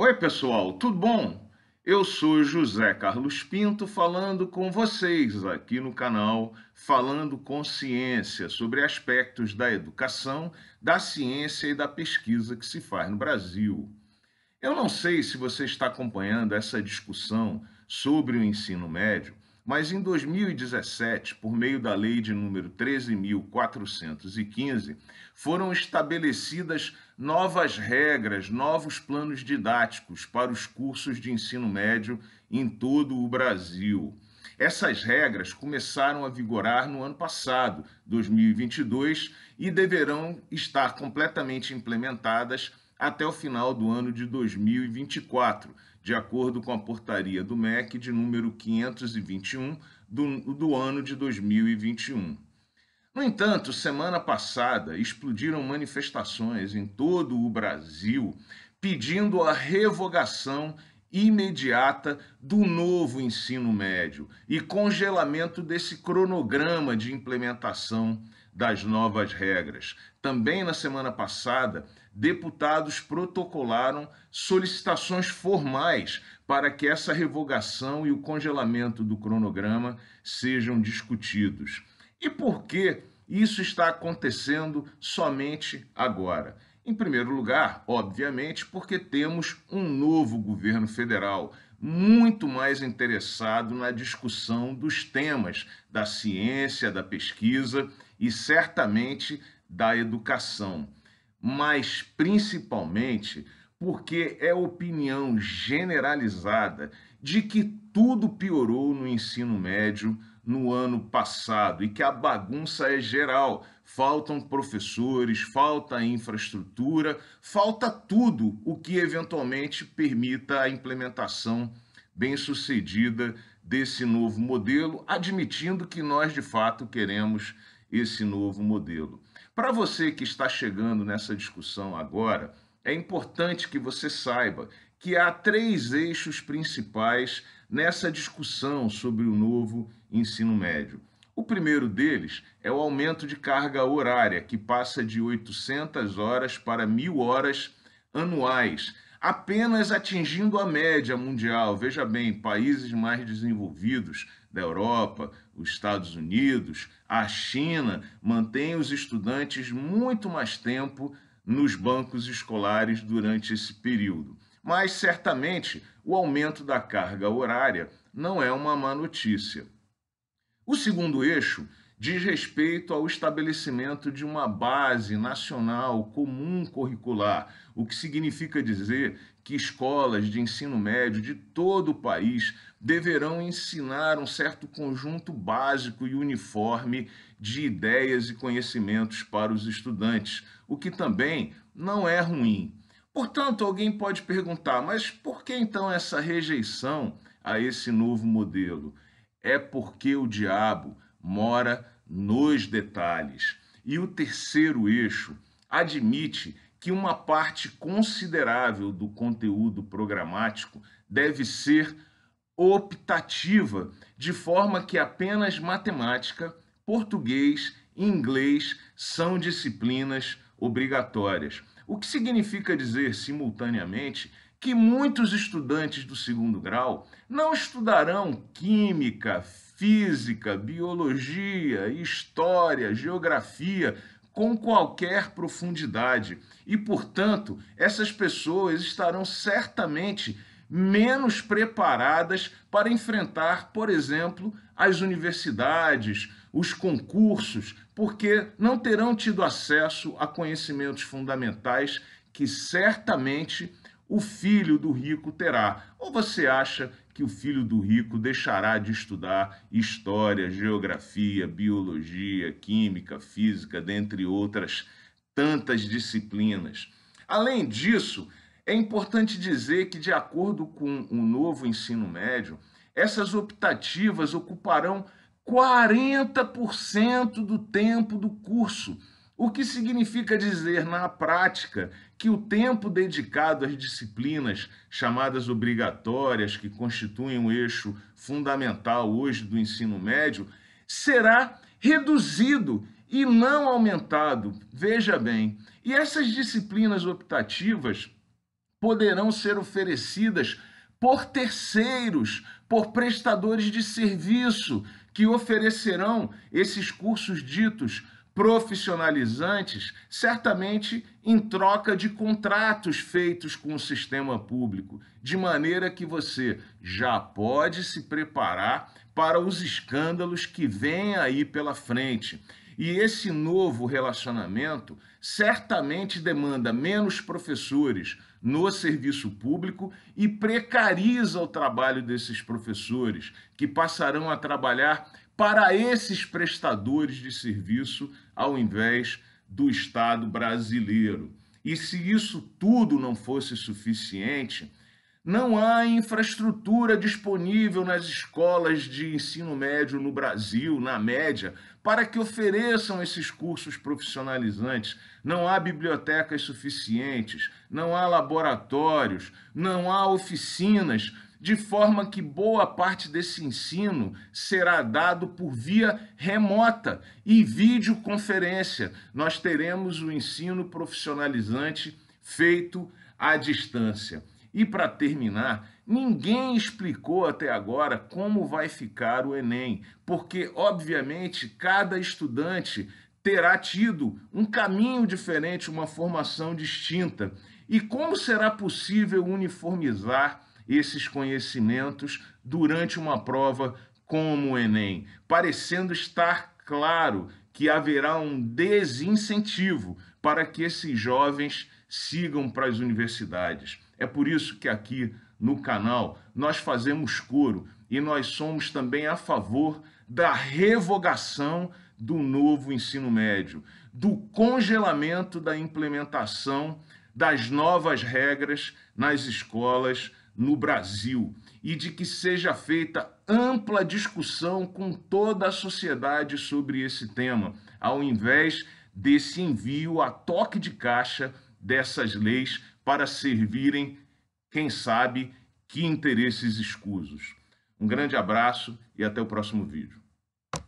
Oi, pessoal, tudo bom? Eu sou José Carlos Pinto falando com vocês aqui no canal Falando com Ciência sobre aspectos da educação, da ciência e da pesquisa que se faz no Brasil. Eu não sei se você está acompanhando essa discussão sobre o ensino médio, mas em 2017, por meio da lei de número 13.415, foram estabelecidas novas regras, novos planos didáticos para os cursos de ensino médio em todo o Brasil. Essas regras começaram a vigorar no ano passado, 2022, e deverão estar completamente implementadas até o final do ano de 2024, de acordo com a portaria do MEC de número 521 do, do ano de 2021. No entanto, semana passada explodiram manifestações em todo o Brasil pedindo a revogação imediata do novo ensino médio e congelamento desse cronograma de implementação das novas regras. Também na semana passada, deputados protocolaram solicitações formais para que essa revogação e o congelamento do cronograma sejam discutidos. E por que isso está acontecendo somente agora? Em primeiro lugar, obviamente, porque temos um novo governo federal muito mais interessado na discussão dos temas da ciência, da pesquisa e certamente da educação, mas principalmente porque é opinião generalizada de que tudo piorou no ensino médio no ano passado e que a bagunça é geral. Faltam professores, falta infraestrutura, falta tudo o que eventualmente permita a implementação bem-sucedida desse novo modelo, admitindo que nós de fato queremos esse novo modelo. Para você que está chegando nessa discussão agora, é importante que você saiba que há três eixos principais nessa discussão sobre o novo ensino médio. O primeiro deles é o aumento de carga horária, que passa de 800 horas para 1.000 horas anuais, apenas atingindo a média mundial. Veja bem, países mais desenvolvidos da Europa, os Estados Unidos, a China mantêm os estudantes muito mais tempo nos bancos escolares durante esse período. Mas certamente o aumento da carga horária não é uma má notícia. O segundo eixo diz respeito ao estabelecimento de uma base nacional comum curricular, o que significa dizer que escolas de ensino médio de todo o país deverão ensinar um certo conjunto básico e uniforme de ideias e conhecimentos para os estudantes, o que também não é ruim. Portanto, alguém pode perguntar, mas por que então essa rejeição a esse novo modelo? É porque o diabo mora nos detalhes. E o terceiro eixo admite que uma parte considerável do conteúdo programático deve ser optativa, de forma que apenas matemática, português e inglês são disciplinas obrigatórias. O que significa dizer, simultaneamente, que muitos estudantes do segundo grau não estudarão química, física, biologia, história, geografia com qualquer profundidade. E, portanto, essas pessoas estarão certamente menos preparadas para enfrentar, por exemplo, as universidades, os concursos, porque não terão tido acesso a conhecimentos fundamentais que certamente o filho do rico terá. Ou você acha que o filho do rico deixará de estudar história, geografia, biologia, química, física, dentre outras tantas disciplinas? Além disso, é importante dizer que, de acordo com o novo ensino médio, essas optativas ocuparão 40% do tempo do curso, o que significa dizer, na prática, que o tempo dedicado às disciplinas chamadas obrigatórias, que constituem o eixo fundamental hoje do ensino médio, será reduzido e não aumentado. Veja bem, e essas disciplinas optativas poderão ser oferecidas por terceiros, por prestadores de serviço, que oferecerão esses cursos ditos profissionalizantes, certamente em troca de contratos feitos com o sistema público, de maneira que você já pode se preparar para os escândalos que vêm aí pela frente. E esse novo relacionamento certamente demanda menos professores no serviço público e precariza o trabalho desses professores, que passarão a trabalhar para esses prestadores de serviço ao invés do Estado brasileiro. E se isso tudo não fosse suficiente, não há infraestrutura disponível nas escolas de ensino médio no Brasil, na média, para que ofereçam esses cursos profissionalizantes. Não há bibliotecas suficientes, não há laboratórios, não há oficinas, de forma que boa parte desse ensino será dado por via remota e videoconferência. Nós teremos o ensino profissionalizante feito à distância. E para terminar, ninguém explicou até agora como vai ficar o Enem, porque, obviamente, cada estudante terá tido um caminho diferente, uma formação distinta. E como será possível uniformizar esses conhecimentos durante uma prova como o Enem? Parecendo estar claro que haverá um desincentivo para que esses jovens sigam para as universidades. É por isso que aqui no canal nós fazemos coro e nós somos também a favor da revogação do novo ensino médio, do congelamento da implementação das novas regras nas escolas no Brasil e de que seja feita ampla discussão com toda a sociedade sobre esse tema, ao invés desse envio a toque de caixa dessas leis para servirem, quem sabe, que interesses escusos. Um grande abraço e até o próximo vídeo.